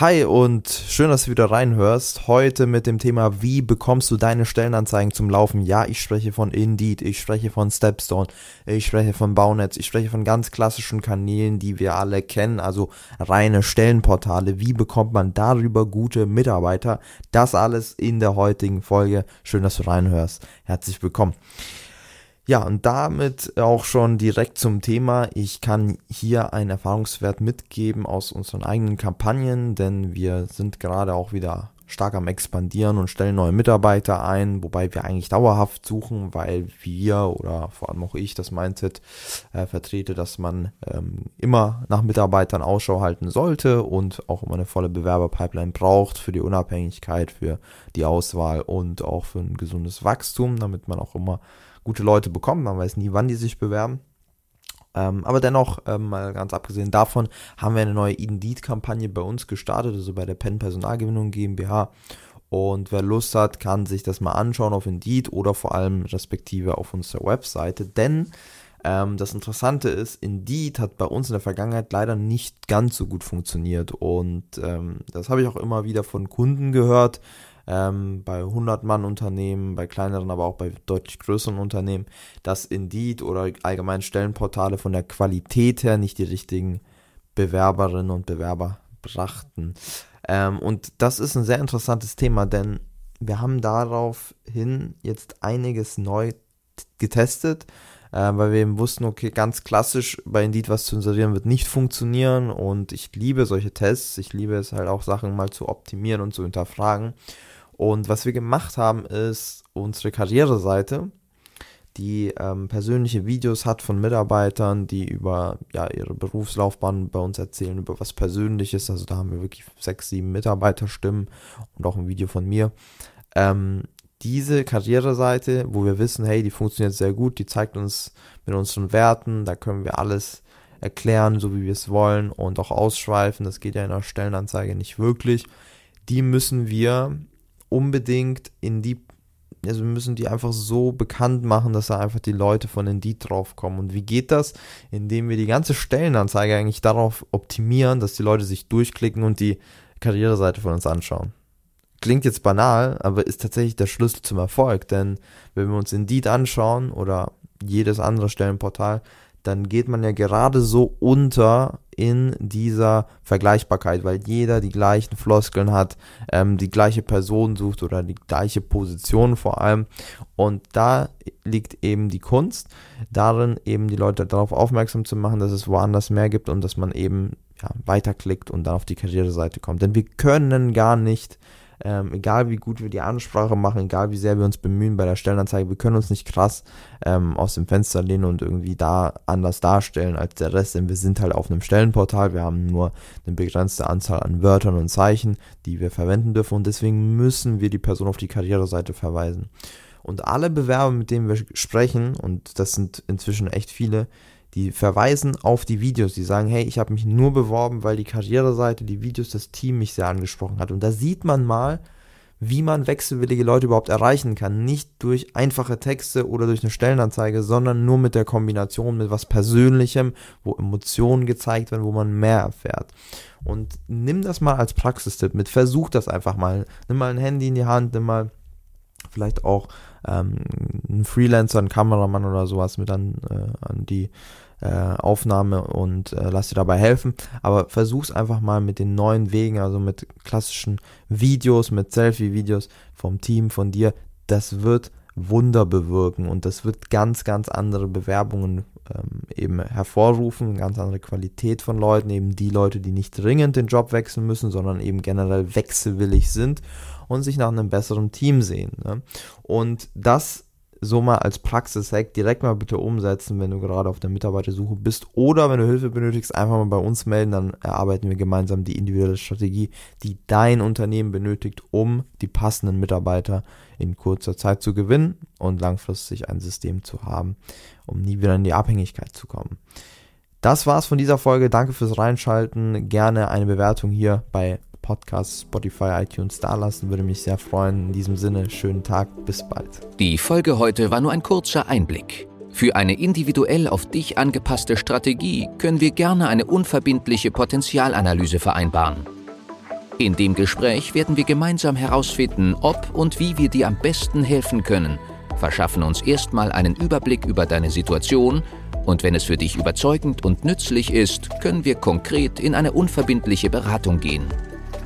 Hi und schön, dass du wieder reinhörst. Heute mit dem Thema, wie bekommst du deine Stellenanzeigen zum Laufen? Ja, ich spreche von Indeed, ich spreche von Stepstone, ich spreche von Baunetz, ich spreche von ganz klassischen Kanälen, die wir alle kennen, also reine Stellenportale. Wie bekommt man darüber gute Mitarbeiter? Das alles in der heutigen Folge. Schön, dass du reinhörst. Herzlich willkommen. Ja, und damit auch schon direkt zum Thema. Ich kann hier einen Erfahrungswert mitgeben aus unseren eigenen Kampagnen, denn wir sind gerade auch wieder stark am expandieren und stellen neue Mitarbeiter ein, wobei wir eigentlich dauerhaft suchen, weil wir oder vor allem auch ich das Mindset äh, vertrete, dass man ähm, immer nach Mitarbeitern Ausschau halten sollte und auch immer eine volle Bewerberpipeline braucht für die Unabhängigkeit, für die Auswahl und auch für ein gesundes Wachstum, damit man auch immer gute Leute bekommen. Man weiß nie, wann die sich bewerben. Ähm, aber dennoch, ähm, mal ganz abgesehen davon, haben wir eine neue Indeed-Kampagne bei uns gestartet, also bei der Penn Personalgewinnung GmbH. Und wer Lust hat, kann sich das mal anschauen auf Indeed oder vor allem respektive auf unserer Webseite. Denn ähm, das Interessante ist, Indeed hat bei uns in der Vergangenheit leider nicht ganz so gut funktioniert. Und ähm, das habe ich auch immer wieder von Kunden gehört, ähm, bei 100-Mann-Unternehmen, bei kleineren, aber auch bei deutlich größeren Unternehmen, dass Indeed oder allgemein Stellenportale von der Qualität her nicht die richtigen Bewerberinnen und Bewerber brachten. Ähm, und das ist ein sehr interessantes Thema, denn wir haben daraufhin jetzt einiges neu getestet, äh, weil wir eben wussten, okay, ganz klassisch bei Indeed was zu inserieren wird nicht funktionieren und ich liebe solche Tests, ich liebe es halt auch Sachen mal zu optimieren und zu hinterfragen und was wir gemacht haben, ist unsere Karriereseite, die ähm, persönliche Videos hat von Mitarbeitern, die über ja, ihre Berufslaufbahn bei uns erzählen, über was Persönliches. Also da haben wir wirklich sechs, sieben Mitarbeiterstimmen und auch ein Video von mir. Ähm, diese Karriereseite, wo wir wissen, hey, die funktioniert sehr gut, die zeigt uns mit unseren Werten, da können wir alles erklären, so wie wir es wollen und auch ausschweifen. Das geht ja in einer Stellenanzeige nicht wirklich. Die müssen wir unbedingt in die, also wir müssen die einfach so bekannt machen, dass da einfach die Leute von Indeed draufkommen. Und wie geht das? Indem wir die ganze Stellenanzeige eigentlich darauf optimieren, dass die Leute sich durchklicken und die Karriereseite von uns anschauen. Klingt jetzt banal, aber ist tatsächlich der Schlüssel zum Erfolg, denn wenn wir uns Indeed anschauen oder jedes andere Stellenportal, dann geht man ja gerade so unter in dieser Vergleichbarkeit, weil jeder die gleichen Floskeln hat, ähm, die gleiche Person sucht oder die gleiche Position vor allem. Und da liegt eben die Kunst, darin eben die Leute darauf aufmerksam zu machen, dass es woanders mehr gibt und dass man eben ja, weiterklickt und dann auf die Karriereseite kommt. Denn wir können gar nicht ähm, egal wie gut wir die Ansprache machen, egal wie sehr wir uns bemühen bei der Stellenanzeige, wir können uns nicht krass ähm, aus dem Fenster lehnen und irgendwie da anders darstellen als der Rest, denn wir sind halt auf einem Stellenportal, wir haben nur eine begrenzte Anzahl an Wörtern und Zeichen, die wir verwenden dürfen und deswegen müssen wir die Person auf die Karriereseite verweisen. Und alle Bewerber, mit denen wir sprechen, und das sind inzwischen echt viele, die verweisen auf die Videos, die sagen, hey, ich habe mich nur beworben, weil die Karriereseite, die Videos, das Team mich sehr angesprochen hat. Und da sieht man mal, wie man wechselwillige Leute überhaupt erreichen kann. Nicht durch einfache Texte oder durch eine Stellenanzeige, sondern nur mit der Kombination mit was Persönlichem, wo Emotionen gezeigt werden, wo man mehr erfährt. Und nimm das mal als Praxistipp mit. Versuch das einfach mal. Nimm mal ein Handy in die Hand, nimm mal vielleicht auch ähm, einen Freelancer, einen Kameramann oder sowas mit an, äh, an die äh, Aufnahme und äh, lass dir dabei helfen. Aber versuch's einfach mal mit den neuen Wegen, also mit klassischen Videos, mit Selfie-Videos vom Team, von dir. Das wird Wunder bewirken und das wird ganz, ganz andere Bewerbungen ähm, eben hervorrufen, ganz andere Qualität von Leuten, eben die Leute, die nicht dringend den Job wechseln müssen, sondern eben generell wechselwillig sind und sich nach einem besseren Team sehen. Ne? Und das so mal als Praxis-Hack direkt mal bitte umsetzen, wenn du gerade auf der Mitarbeitersuche bist oder wenn du Hilfe benötigst, einfach mal bei uns melden, dann erarbeiten wir gemeinsam die individuelle Strategie, die dein Unternehmen benötigt, um die passenden Mitarbeiter in kurzer Zeit zu gewinnen und langfristig ein System zu haben, um nie wieder in die Abhängigkeit zu kommen. Das war's von dieser Folge. Danke fürs Reinschalten. Gerne eine Bewertung hier bei Podcast, Spotify, iTunes dalassen. Würde mich sehr freuen. In diesem Sinne, schönen Tag, bis bald. Die Folge heute war nur ein kurzer Einblick. Für eine individuell auf dich angepasste Strategie können wir gerne eine unverbindliche Potenzialanalyse vereinbaren. In dem Gespräch werden wir gemeinsam herausfinden, ob und wie wir dir am besten helfen können, verschaffen uns erstmal einen Überblick über deine Situation und wenn es für dich überzeugend und nützlich ist, können wir konkret in eine unverbindliche Beratung gehen.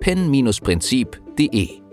pen-prinzip.de